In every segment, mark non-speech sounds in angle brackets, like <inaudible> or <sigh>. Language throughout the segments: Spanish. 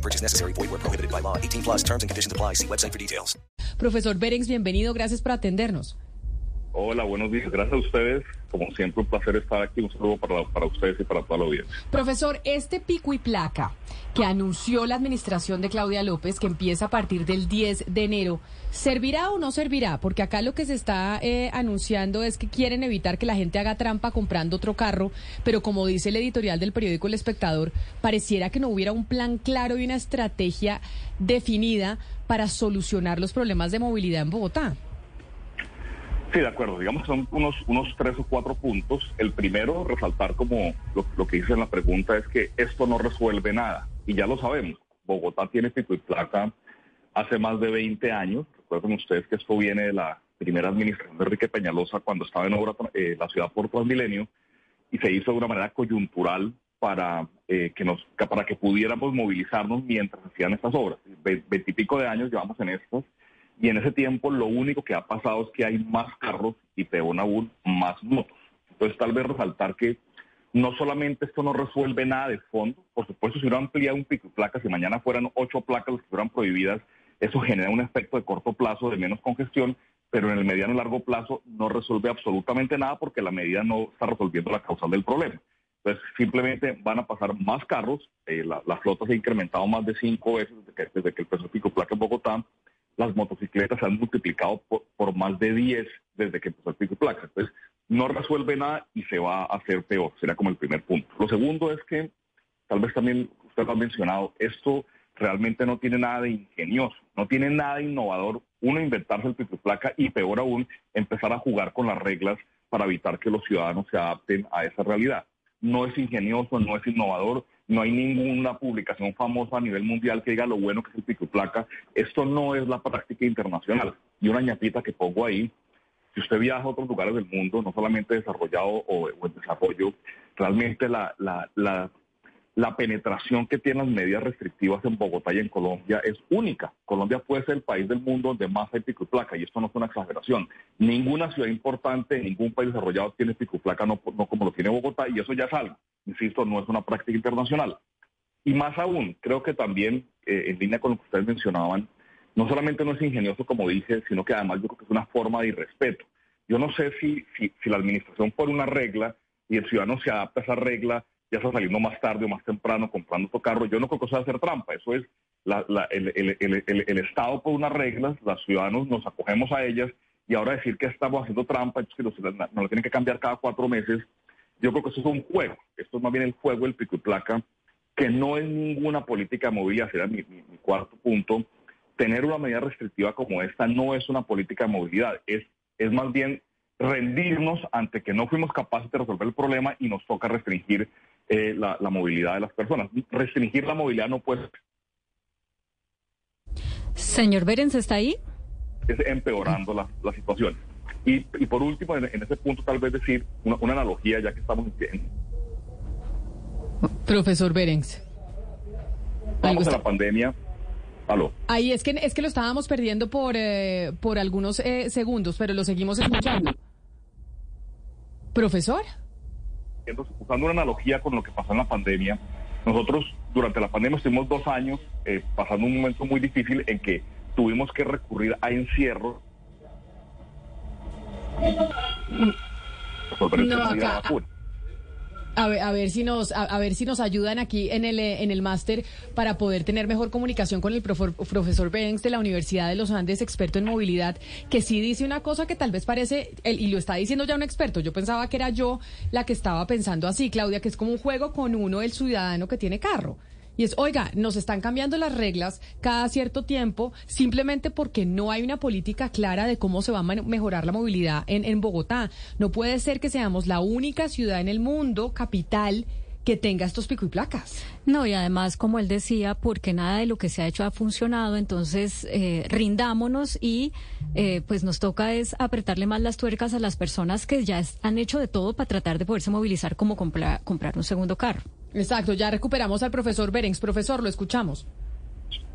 No purchase necessary. Void where prohibited by law. 18 plus terms and conditions apply. See website for details. Profesor Berengs, bienvenido. Gracias por atendernos. Hola, buenos días. Gracias a ustedes. Como siempre, un placer estar aquí. Un saludo para, para ustedes y para toda la audiencia. Profesor, este pico y placa que anunció la administración de Claudia López, que empieza a partir del 10 de enero, ¿servirá o no servirá? Porque acá lo que se está eh, anunciando es que quieren evitar que la gente haga trampa comprando otro carro, pero como dice el editorial del periódico El Espectador, pareciera que no hubiera un plan claro y una estrategia definida para solucionar los problemas de movilidad en Bogotá. Sí, de acuerdo. Digamos que son unos, unos tres o cuatro puntos. El primero, resaltar como lo, que dice en la pregunta, es que esto no resuelve nada. Y ya lo sabemos. Bogotá tiene pico y placa hace más de 20 años. Recuerden ustedes que esto viene de la primera administración de Enrique Peñalosa cuando estaba en obra eh, la ciudad por Transmilenio y se hizo de una manera coyuntural para, eh, que nos, para que pudiéramos movilizarnos mientras hacían estas obras. Veintipico de años llevamos en estas y en ese tiempo lo único que ha pasado es que hay más carros y peor aún más motos. Entonces tal vez resaltar que no solamente esto no resuelve nada de fondo, por supuesto si hubiera ampliado un pico y placas, si mañana fueran ocho placas las que fueran prohibidas, eso genera un efecto de corto plazo de menos congestión, pero en el mediano y largo plazo no resuelve absolutamente nada porque la medida no está resolviendo la causal del problema. Entonces, simplemente van a pasar más carros, eh, la, flota se ha incrementado más de cinco veces desde que, desde que el peso pico placa en Bogotá, las motocicletas se han multiplicado por, más de 10 desde que empezó el pico placa. Entonces, no resuelve nada y se va a hacer peor. Sería como el primer punto. Lo segundo es que, tal vez también usted lo ha mencionado, esto realmente no tiene nada de ingenioso, no tiene nada innovador. Uno, inventarse el pico placa y peor aún, empezar a jugar con las reglas para evitar que los ciudadanos se adapten a esa realidad. No es ingenioso, no es innovador, no hay ninguna publicación famosa a nivel mundial que diga lo bueno que es el pico placa. Esto no es la práctica internacional. Y una ñapita que pongo ahí, si usted viaja a otros lugares del mundo, no solamente desarrollado o, o en desarrollo, realmente la, la, la, la, penetración que tienen las medidas restrictivas en Bogotá y en Colombia es única. Colombia puede ser el país del mundo donde más hay pico y placa, y esto no es una exageración. Ninguna ciudad importante, ningún país desarrollado tiene pico y placa, no, no como lo tiene Bogotá, y eso ya es algo. Insisto, no es una práctica internacional. Y más aún, creo que también, eh, en línea con lo que ustedes mencionaban, no solamente no es ingenioso, como dije, sino que además yo creo que es una forma de irrespeto. Yo no sé si, si, si la administración pone una regla y el ciudadano se adapta a esa regla, ya está saliendo más tarde o más temprano comprando otro carro. Yo no creo que sea hacer trampa. Eso es la, la, el, el, el, el, Estado pone unas reglas, los ciudadanos nos acogemos a ellas y ahora decir que estamos haciendo trampa, que nos, nos lo tienen que cambiar cada cuatro meses, yo creo que eso es un juego. Esto es más bien el juego del pico y placa, que no es ninguna política de movilidad, será mi cuarto punto tener una medida restrictiva como esta no es una política de movilidad, es, es más bien rendirnos ante que no fuimos capaces de resolver el problema y nos toca restringir eh, la, la, movilidad de las personas. Restringir la movilidad no puede Señor Berens, ¿está ahí? Es empeorando la, la situación. Y, y, por último, en, en, ese punto tal vez decir una, una analogía, ya que estamos en... Profesor Berens. Vamos a la pandemia Aló. Ahí es que es que lo estábamos perdiendo por eh, por algunos eh, segundos, pero lo seguimos escuchando. Profesor. Usando una analogía con lo que pasó en la pandemia, nosotros durante la pandemia estuvimos dos años eh, pasando un momento muy difícil en que tuvimos que recurrir a encierro. No, acá, a ver, a ver si nos a, a, ver si nos ayudan aquí en el en el máster para poder tener mejor comunicación con el profe, profesor Benz de la Universidad de los Andes, experto en movilidad, que sí dice una cosa que tal vez parece el, y lo está diciendo ya un experto. Yo pensaba que era yo la que estaba pensando así, Claudia, que es como un juego con uno el ciudadano que tiene carro. Y es, oiga, nos están cambiando las reglas cada cierto tiempo simplemente porque no hay una política clara de cómo se va a mejorar la movilidad en, Bogotá. No puede ser que seamos la única ciudad en el mundo, capital, que tenga estos pico y placas. No, y además, como él decía, porque nada de lo que se ha hecho ha funcionado, entonces eh, rindámonos y eh, pues nos toca es apretarle más las tuercas a las personas que ya han hecho de todo para tratar de poderse movilizar como compra- comprar un segundo carro. Exacto, ya recuperamos al profesor Berenx. Profesor, lo escuchamos.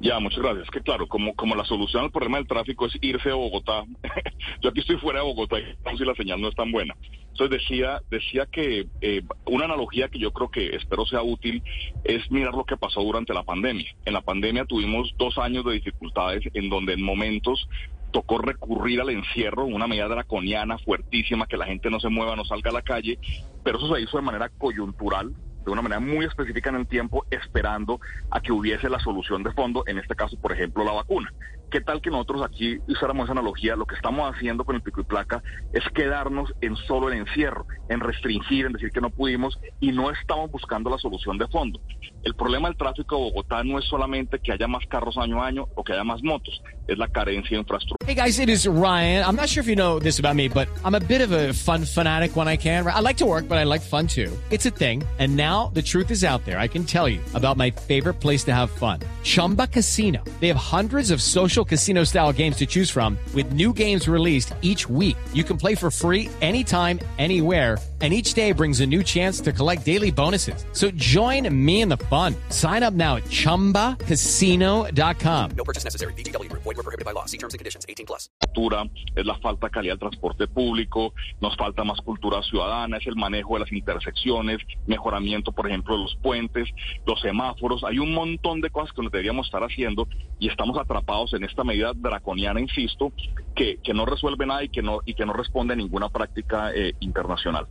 Ya, muchas gracias. Que claro, como, como la solución al problema del tráfico es irse a Bogotá, <laughs> yo aquí estoy fuera de Bogotá y si la señal no es tan buena. Entonces decía, decía que eh, una analogía que yo creo que espero sea útil es mirar lo que pasó durante la pandemia. En la pandemia tuvimos dos años de dificultades en donde en momentos tocó recurrir al encierro, una medida draconiana fuertísima, que la gente no se mueva, no salga a la calle, pero eso se hizo de manera coyuntural, de una manera muy específica en el tiempo, esperando a que hubiese la solución de fondo, en este caso, por ejemplo, la vacuna. ¿Qué tal que nosotros aquí usáramos esa analogía? Lo que estamos haciendo con el pico y placa es quedarnos en solo el encierro, en restringir, en decir que no pudimos y no estamos buscando la solución de fondo. El problema del tráfico de Bogotá no es solamente que haya más carros año a año o que haya más motos, es la carencia de infraestructura. Hey guys, it is Ryan. I'm not sure if you know this about me, but I'm a bit of a fun fanatic when I can. I like to work, but I like fun too. It's a thing. And now the truth is out there. I can tell you about my favorite place to have fun. Chumba Casino. They have hundreds of social casino style games to choose from with new games released each week. You can play for free anytime, anywhere. And each day brings a new chance to collect daily bonuses. So join me in the fun. Sign up now at chumbacasino.com. No purchase necessary. Group. Void were prohibited by law. See terms and conditions. 18 plus. cultura, es la falta de calidad del transporte público, nos falta más cultura ciudadana, es el manejo de las intersecciones, mejoramiento, por ejemplo, de los puentes, los semáforos. Hay un montón de cosas que nos deberíamos estar haciendo y estamos atrapados en esta medida draconiana, insisto, que, que no resuelve nada y que no, y que no responde a ninguna práctica eh, internacional.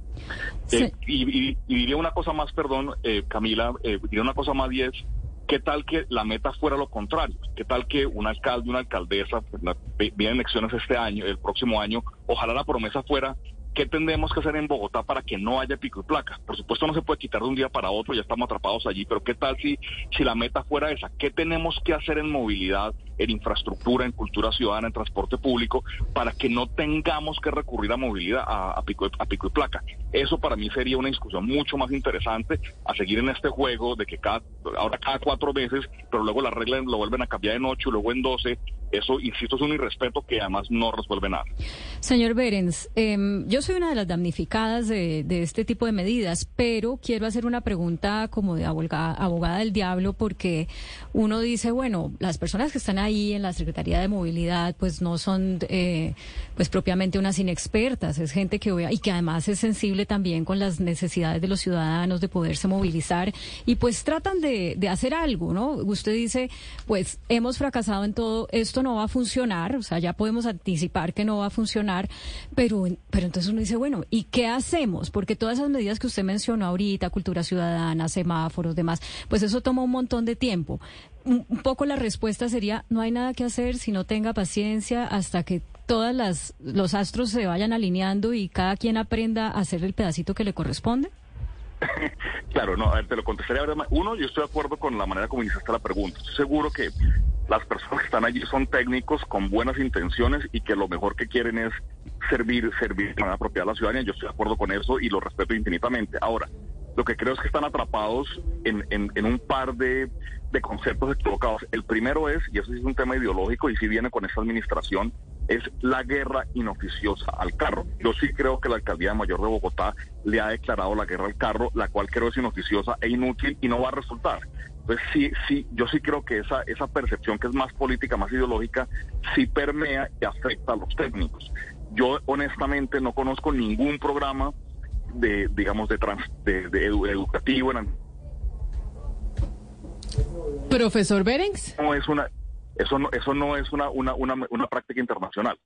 Sí. Eh, y, y- y diría una cosa más, perdón, eh, Camila, eh, diría una cosa más y es, ¿qué tal que la meta fuera lo contrario? ¿Qué tal que un alcalde, una alcaldesa, pues, vienen elecciones este año, el próximo año, ojalá la promesa fuera, ¿qué tendremos que hacer en Bogotá para que no haya pico y placa? Por supuesto no se puede quitar de un día para otro, ya estamos atrapados allí, pero ¿qué tal si, si la meta fuera esa? ¿Qué tenemos que hacer en movilidad, en infraestructura, en cultura ciudadana, en transporte público, para que no tengamos que recurrir a movilidad, a, pico, a pico y placa? Eso para mí sería una discusión mucho más interesante a seguir en este juego de que cada, ahora cada cuatro meses, pero luego las reglas lo vuelven a cambiar en ocho, luego en doce. Eso, insisto, es un irrespeto que además no resuelve nada. Señor Berens, em, yo soy una de las damnificadas de, de este tipo de medidas, pero quiero hacer una pregunta como de abogada, abogada del diablo, porque uno dice, bueno, las personas que están ahí en la Secretaría de Movilidad, pues no son, eh, pues propiamente unas inexpertas, es gente que y que además es sensible también con las necesidades de los ciudadanos de poderse movilizar y pues tratan de, de hacer algo, ¿no? Usted dice, pues hemos fracasado en todo, esto no va a funcionar, o sea, ya podemos anticipar que no va a funcionar, pero, pero entonces uno dice, bueno, ¿y qué hacemos? Porque todas esas medidas que usted mencionó ahorita, cultura ciudadana, semáforos, demás, pues eso toma un montón de tiempo. Un, poco la respuesta sería, no hay nada que hacer si no tenga paciencia hasta que todas las los astros se vayan alineando y cada quien aprenda a hacer el pedacito que le corresponde. <laughs> Claro, no, a ver, te lo contestaré ahora. Uno, yo estoy de acuerdo con la manera como iniciaste la pregunta. Estoy seguro que las personas que están allí son técnicos con buenas intenciones y que lo mejor que quieren es servir, servir de manera apropiada a la ciudadanía. Yo estoy de acuerdo con eso y lo respeto infinitamente. Ahora, lo que creo es que están atrapados en, en, en un par de, de conceptos equivocados. El primero es, y eso es un tema ideológico y sí viene con esta administración, es la guerra inoficiosa al carro. Yo sí creo que la alcaldía mayor de Bogotá le ha declarado la guerra al carro, la cual creo es inoficiosa e inútil y no va a resultar. Entonces sí, sí, yo sí creo que esa, esa percepción que es más política, más ideológica, sí permea y afecta a los técnicos. Yo honestamente no conozco ningún programa de, digamos, de, trans, de, de edu- educativo en Profesor Berenx. no es una eso no eso no es una una una, una práctica internacional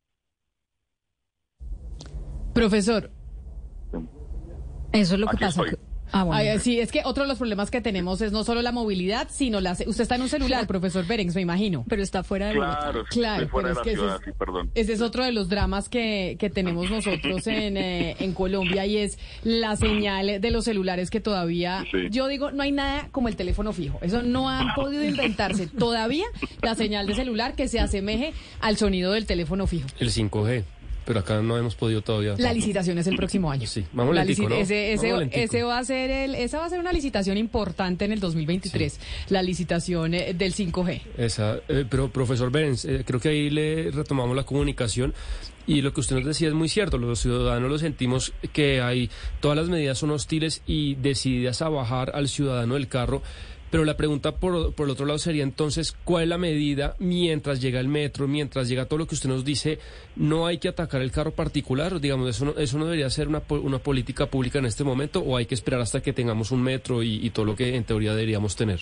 Profesor. Eso es lo que pasa. estoy. Ah, bueno. Ay, sí, es que otro de los problemas que tenemos es no solo la movilidad, sino la... Usted está en un celular, profesor Berenx, me imagino. Pero está fuera de claro Claro, estoy fuera de pero la es que ciudad ese es- sí perdón Ese es otro de los dramas que, que tenemos nosotros en, eh, en Colombia y es la señal de los celulares que todavía, Sí. yo digo, no hay nada como el teléfono fijo. Eso no han podido inventarse todavía la señal de celular que se asemeje al sonido del teléfono fijo. El 5G. Pero acá no hemos podido todavía. La licitación es el próximo año. Sí, vamos La lentico, ¿no? ese, ese- Vamos ese va a ser el, esa va a ser una licitación importante en el 2023, la licitación eh, del 5G. Esa, eh, pero profesor Berens, eh, creo que ahí le retomamos la comunicación y lo que usted nos decía es muy cierto, los ciudadanos lo sentimos que hay, todas las medidas son hostiles y decididas a bajar al ciudadano del carro, pero la pregunta por, por el otro lado sería entonces, ¿cuál es la medida mientras llega el metro, mientras llega todo lo que usted nos dice, no hay que atacar el carro particular? Digamos, ¿eso no, eso no debería ser una, una política pública en este momento o hay que esperar hasta que tengamos un metro y- y todo lo que en teoría deberíamos tener?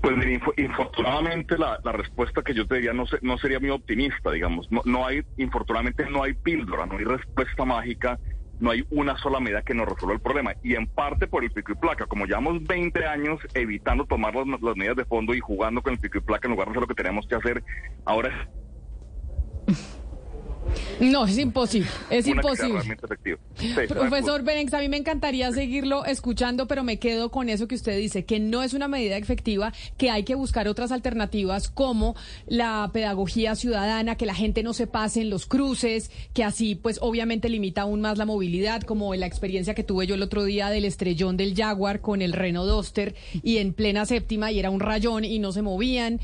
Pues info- infortunadamente la, la respuesta que yo te diría no, se- no sería muy optimista, digamos. No, no hay, infortunadamente no hay píldora, no hay respuesta mágica, no hay una sola medida que nos resuelva el problema. Y en parte por el pico y placa. Como llevamos 20 años evitando tomar las, medidas de fondo y jugando con el pico y placa en lugar de hacer lo que tenemos que hacer, ahora es No, es imposible, es una imposible. Sí, Profesor Berenx, a mí me encantaría seguirlo escuchando, pero me quedo con eso que usted dice, que no es una medida efectiva, que hay que buscar otras alternativas como la pedagogía ciudadana, que la gente no se pase en los cruces, que así pues obviamente limita aún más la movilidad, como la experiencia que tuve yo el otro día del estrellón del Jaguar con el Renault Duster y en plena séptima y era un rayón y no se movían.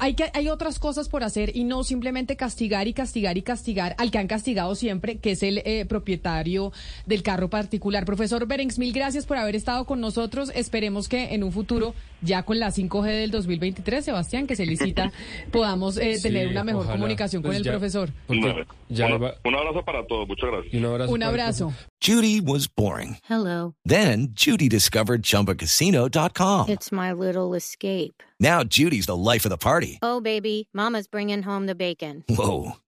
Hay, que, hay otras cosas por hacer y no simplemente castigar y castigar y castigar al que han castigado siempre, que es el eh, propietario del carro particular. Profesor Berenx, mil gracias por haber estado con nosotros. Esperemos que en un futuro, ya con la 5G del 2023, Sebastián, que se licita, <laughs> podamos eh, Sí, tener una mejor ojalá. comunicación con Pues el ya- profesor. porque Bueno, ya un, abrazo para todos, muchas gracias. un abrazo. Un el abrazo. Judy was boring. Hello. Then Judy discovered ChumbaCasino.com. It's my little escape. Now Judy's the life of the party. Oh, baby, Mama's bringing home the bacon. Whoa,